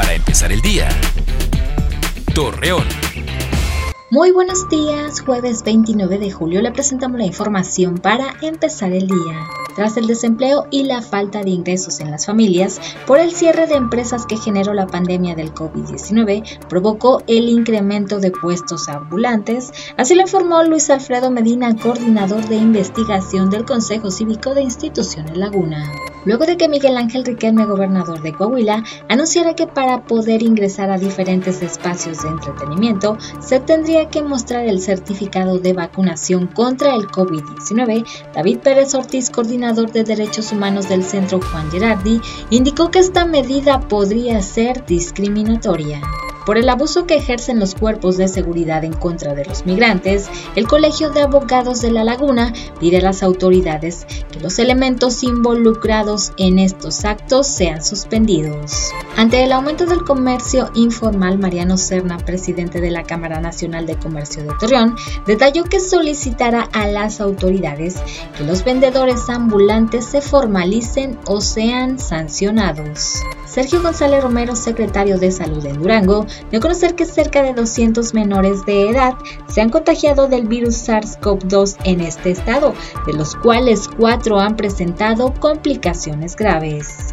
Para empezar el día. Torreón. Muy buenos días, jueves 29 de julio le presentamos la información para empezar el día. Tras el desempleo y la falta de ingresos en las familias por el cierre de empresas que generó la pandemia del COVID-19, provocó el incremento de puestos ambulantes, así lo informó Luis Alfredo Medina, coordinador de investigación del Consejo Cívico de Instituciones Laguna luego de que Miguel Ángel Riquelme, gobernador de Coahuila, anunciara que para poder ingresar a diferentes espacios de entretenimiento se tendría que mostrar el certificado de vacunación contra el COVID-19, David Pérez Ortiz, coordinador de Derechos Humanos del Centro Juan Gerardi, indicó que esta medida podría ser discriminatoria. Por el abuso que ejercen los cuerpos de seguridad en contra de los migrantes, el Colegio de Abogados de La Laguna pide a las autoridades que los elementos involucrados en estos actos sean suspendidos. Ante el aumento del comercio informal, Mariano Serna, presidente de la Cámara Nacional de Comercio de Torreón, detalló que solicitará a las autoridades que los vendedores ambulantes se formalicen o sean sancionados. Sergio González Romero, secretario de Salud en Durango, dio a conocer que cerca de 200 menores de edad se han contagiado del virus SARS-CoV-2 en este estado, de los cuales cuatro han presentado complicaciones graves.